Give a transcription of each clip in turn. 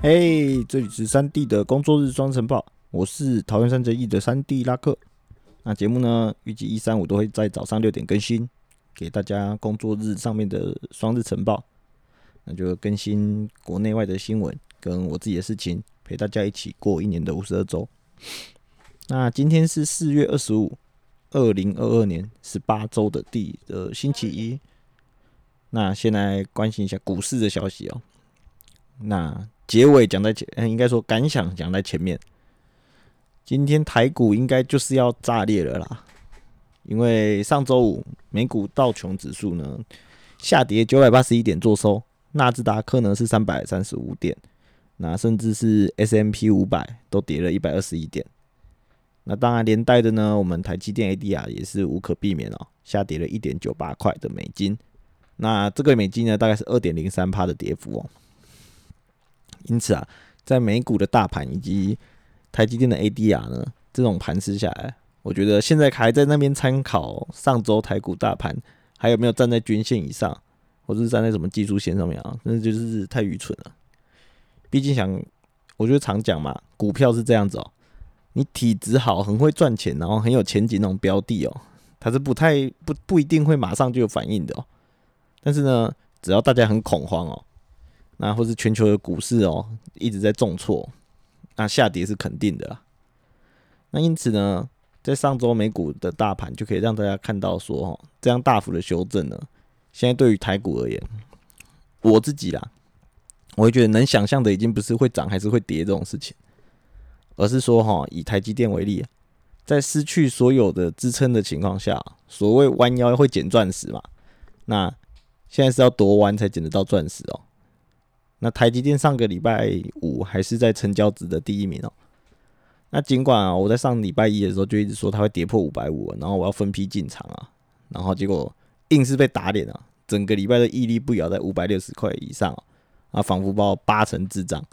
嘿，这里是三 D 的工作日双晨报，我是桃园三结义的三 D 拉克。那节目呢，预计一三五都会在早上六点更新，给大家工作日上面的双日晨报。那就更新国内外的新闻跟我自己的事情，陪大家一起过一年的五十二周。那今天是四月二十五，二零二二年十八周的第的星期一。那先来关心一下股市的消息哦。那结尾讲在前，应该说感想讲在前面。今天台股应该就是要炸裂了啦，因为上周五美股道琼指数呢下跌九百八十一点做收，纳斯达克呢是三百三十五点，那甚至是 S M P 五百都跌了一百二十一点。那当然连带的呢，我们台积电 A D R 也是无可避免哦，下跌了一点九八块的美金。那这个美金呢，大概是二点零三帕的跌幅哦。因此啊，在美股的大盘以及台积电的 ADR 呢，这种盘势下来，我觉得现在还在那边参考上周台股大盘还有没有站在均线以上，或者是站在什么技术线上面啊，那就是太愚蠢了。毕竟想，我觉得常讲嘛，股票是这样子哦，你体质好，很会赚钱，然后很有前景那种标的哦，它是不太不不一定会马上就有反应的哦。但是呢，只要大家很恐慌哦。那或是全球的股市哦一直在重挫，那下跌是肯定的啦。那因此呢，在上周美股的大盘就可以让大家看到说，哦，这样大幅的修正呢，现在对于台股而言，我自己啦，我会觉得能想象的已经不是会涨还是会跌这种事情，而是说哈，以台积电为例，在失去所有的支撑的情况下，所谓弯腰会捡钻石嘛，那现在是要多弯才捡得到钻石哦。那台积电上个礼拜五还是在成交值的第一名哦。那尽管啊，我在上礼拜一的时候就一直说它会跌破五百五，然后我要分批进场啊，然后结果硬是被打脸啊，整个礼拜的屹立不摇在五百六十块以上啊，仿佛把我八成智障，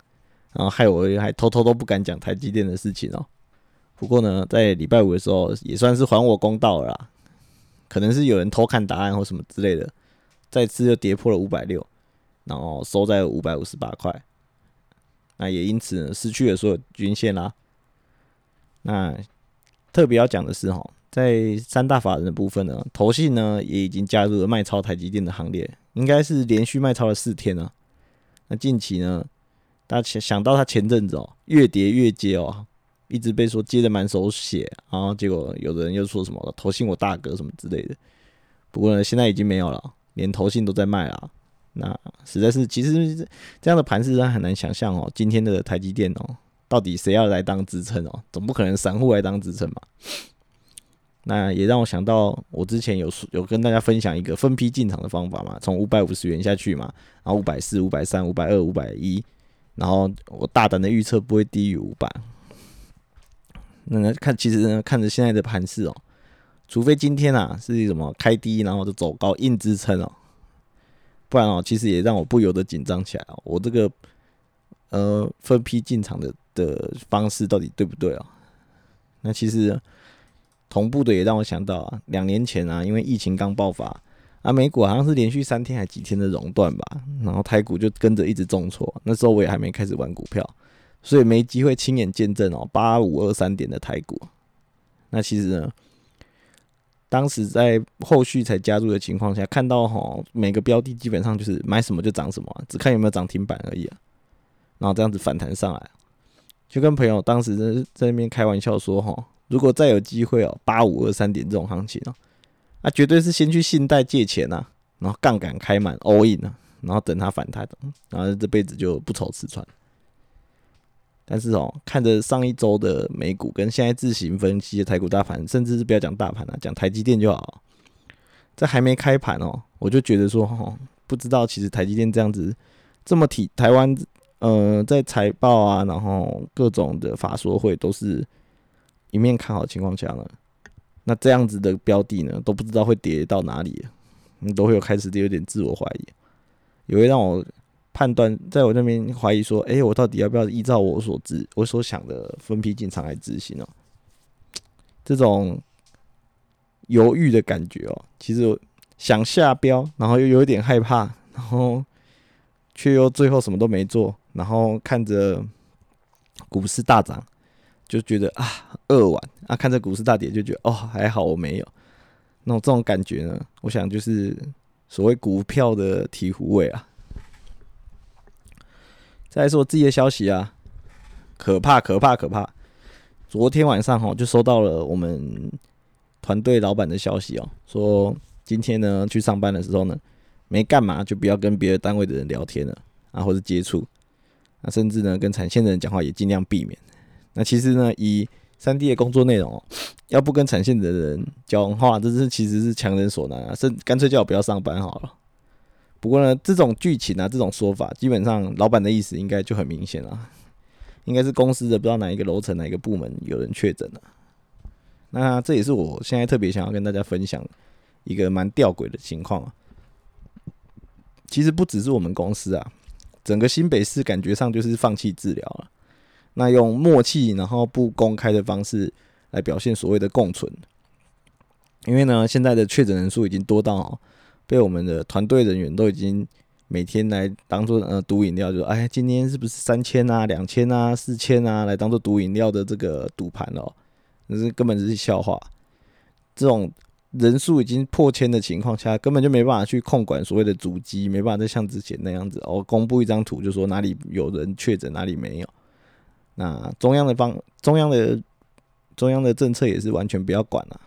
然后害我还偷偷都不敢讲台积电的事情哦。不过呢，在礼拜五的时候也算是还我公道了啦，可能是有人偷看答案或什么之类的，再次又跌破了五百六。然后收在五百五十八块，那也因此失去了所有均线啦。那特别要讲的是哈，在三大法人的部分呢，投信呢也已经加入了卖超台积电的行列，应该是连续卖超了四天了。那近期呢，大家想到他前阵子哦，越跌越接哦，一直被说接的满手血，然后结果有人又说什么投信我大哥什么之类的。不过呢，现在已经没有了，连投信都在卖了。那实在是，其实这样的盘势，很难想象哦。今天的台积电哦，到底谁要来当支撑哦？总不可能散户来当支撑嘛。那也让我想到，我之前有有跟大家分享一个分批进场的方法嘛，从五百五十元下去嘛，然后五百四、五百三、五百二、五百一，然后我大胆的预测不会低于五百。那看，其实呢，看着现在的盘势哦，除非今天啊是什么开低，然后就走高硬支撑哦。不然哦，其实也让我不由得紧张起来哦。我这个呃分批进场的的方式到底对不对啊？那其实同步的也让我想到啊，两年前啊，因为疫情刚爆发啊，美股好像是连续三天还几天的熔断吧，然后台股就跟着一直重挫。那时候我也还没开始玩股票，所以没机会亲眼见证哦八五二三点的台股。那其实呢？当时在后续才加入的情况下，看到哈每个标的基本上就是买什么就涨什么，只看有没有涨停板而已啊。然后这样子反弹上来，就跟朋友当时在在那边开玩笑说哈，如果再有机会哦，八五二三点这种行情哦，那绝对是先去信贷借钱呐，然后杠杆开满 all in 啊，然后等它反弹，然后这辈子就不愁吃穿。但是哦，看着上一周的美股跟现在自行分析的台股大盘，甚至是不要讲大盘了，讲台积电就好。在还没开盘哦，我就觉得说，哦，不知道其实台积电这样子这么体台湾，呃，在财报啊，然后各种的法说会都是一面看好的情况下呢，那这样子的标的呢，都不知道会跌到哪里，你都会有开始有点自我怀疑，也会让我。判断在我那边怀疑说，哎，我到底要不要依照我所知、我所想的分批进场来执行哦？这种犹豫的感觉哦，其实想下标，然后又有一点害怕，然后却又最后什么都没做，然后看着股市大涨，就觉得啊扼腕啊；看着股市大跌，就觉得哦还好我没有。那种这种感觉呢，我想就是所谓股票的醍醐味啊。再来说我自己的消息啊，可怕可怕可怕！昨天晚上哈就收到了我们团队老板的消息哦，说今天呢去上班的时候呢，没干嘛就不要跟别的单位的人聊天了啊，或者接触，那甚至呢跟产线的人讲话也尽量避免。那其实呢以三 D 的工作内容，要不跟产线的人讲话，这是其实是强人所难啊，甚干脆叫我不要上班好了。不过呢，这种剧情啊，这种说法，基本上老板的意思应该就很明显了，应该是公司的不知道哪一个楼层哪一个部门有人确诊了。那这也是我现在特别想要跟大家分享一个蛮吊诡的情况啊。其实不只是我们公司啊，整个新北市感觉上就是放弃治疗了。那用默契，然后不公开的方式来表现所谓的共存，因为呢，现在的确诊人数已经多到被我们的团队人员都已经每天来当做呃赌饮料，就哎，今天是不是三千啊、两千啊、四千啊，来当做赌饮料的这个赌盘哦，那是根本就是笑话。这种人数已经破千的情况下，根本就没办法去控管所谓的主机，没办法再像之前那样子哦，公布一张图就说哪里有人确诊，哪里没有。那中央的方，中央的中央的政策也是完全不要管了。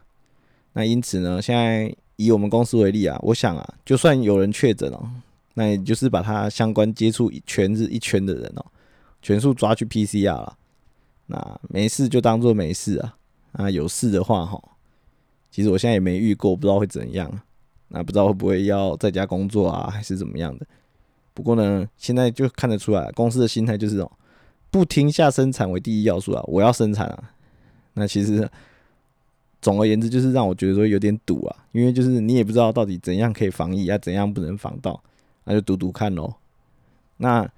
那因此呢，现在以我们公司为例啊，我想啊，就算有人确诊哦，那也就是把他相关接触全是一圈的人哦，全数抓去 PCR 了。那没事就当做没事啊。啊，有事的话哈，其实我现在也没遇过，不知道会怎样。那不知道会不会要在家工作啊，还是怎么样的？不过呢，现在就看得出来，公司的心态就是哦。不停下生产为第一要素啊！我要生产啊！那其实总而言之，就是让我觉得说有点堵啊，因为就是你也不知道到底怎样可以防疫啊，怎样不能防到，那就赌赌看喽。那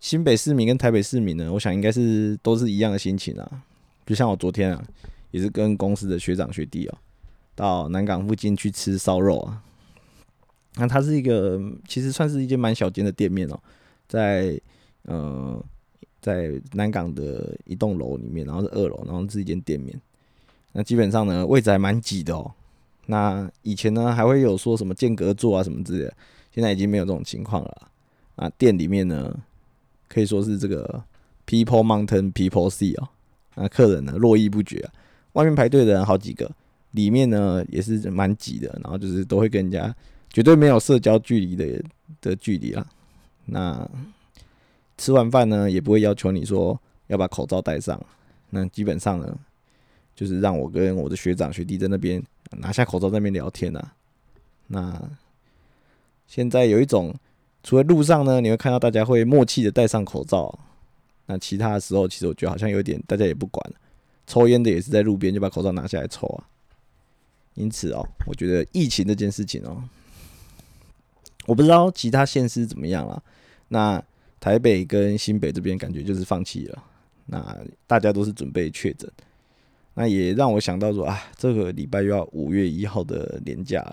新北市民跟台北市民呢，我想应该是都是一样的心情啊。就像我昨天啊，也是跟公司的学长学弟哦，到南港附近去吃烧肉啊。那它是一个其实算是一间蛮小间的店面哦，在呃。在南港的一栋楼里面，然后是二楼，然后是一间店面。那基本上呢，位置还蛮挤的哦。那以前呢，还会有说什么间隔座啊什么之类的，现在已经没有这种情况了。啊，店里面呢，可以说是这个 people mountain people sea 哦。那客人呢络绎不绝啊，外面排队的人好几个，里面呢也是蛮挤的，然后就是都会跟人家绝对没有社交距离的的距离啦。那吃完饭呢，也不会要求你说要把口罩戴上。那基本上呢，就是让我跟我的学长学弟在那边拿下口罩，在那边聊天呐。那现在有一种，除了路上呢，你会看到大家会默契的戴上口罩。那其他的时候，其实我觉得好像有点大家也不管。抽烟的也是在路边就把口罩拿下来抽啊。因此哦，我觉得疫情这件事情哦，我不知道其他县市怎么样了。那台北跟新北这边感觉就是放弃了，那大家都是准备确诊，那也让我想到说啊，这个礼拜又要五月一号的年假，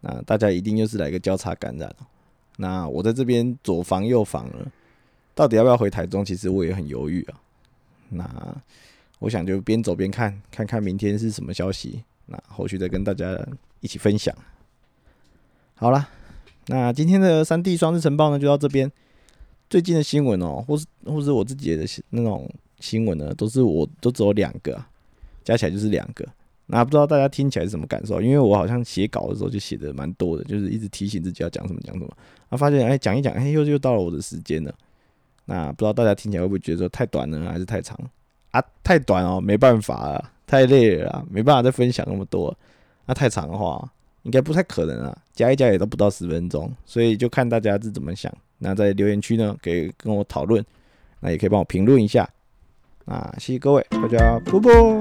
那大家一定又是来个交叉感染，那我在这边左防右防了，到底要不要回台中？其实我也很犹豫啊。那我想就边走边看，看看明天是什么消息，那后续再跟大家一起分享。好了，那今天的三 D 双日晨报呢，就到这边。最近的新闻哦，或是或是我自己的那种新闻呢，都是我都只有两个，加起来就是两个。那不知道大家听起来是什么感受？因为我好像写稿的时候就写的蛮多的，就是一直提醒自己要讲什么讲什么。啊，发现哎讲一讲，哎又又到了我的时间了。那不知道大家听起来会不会觉得说太短呢，还是太长？啊，太短哦，没办法啊，太累了，没办法再分享那么多。那太长的话，应该不太可能啊，加一加也都不到十分钟，所以就看大家是怎么想。那在留言区呢，可以跟我讨论，那也可以帮我评论一下。啊谢谢各位，大家啵啵。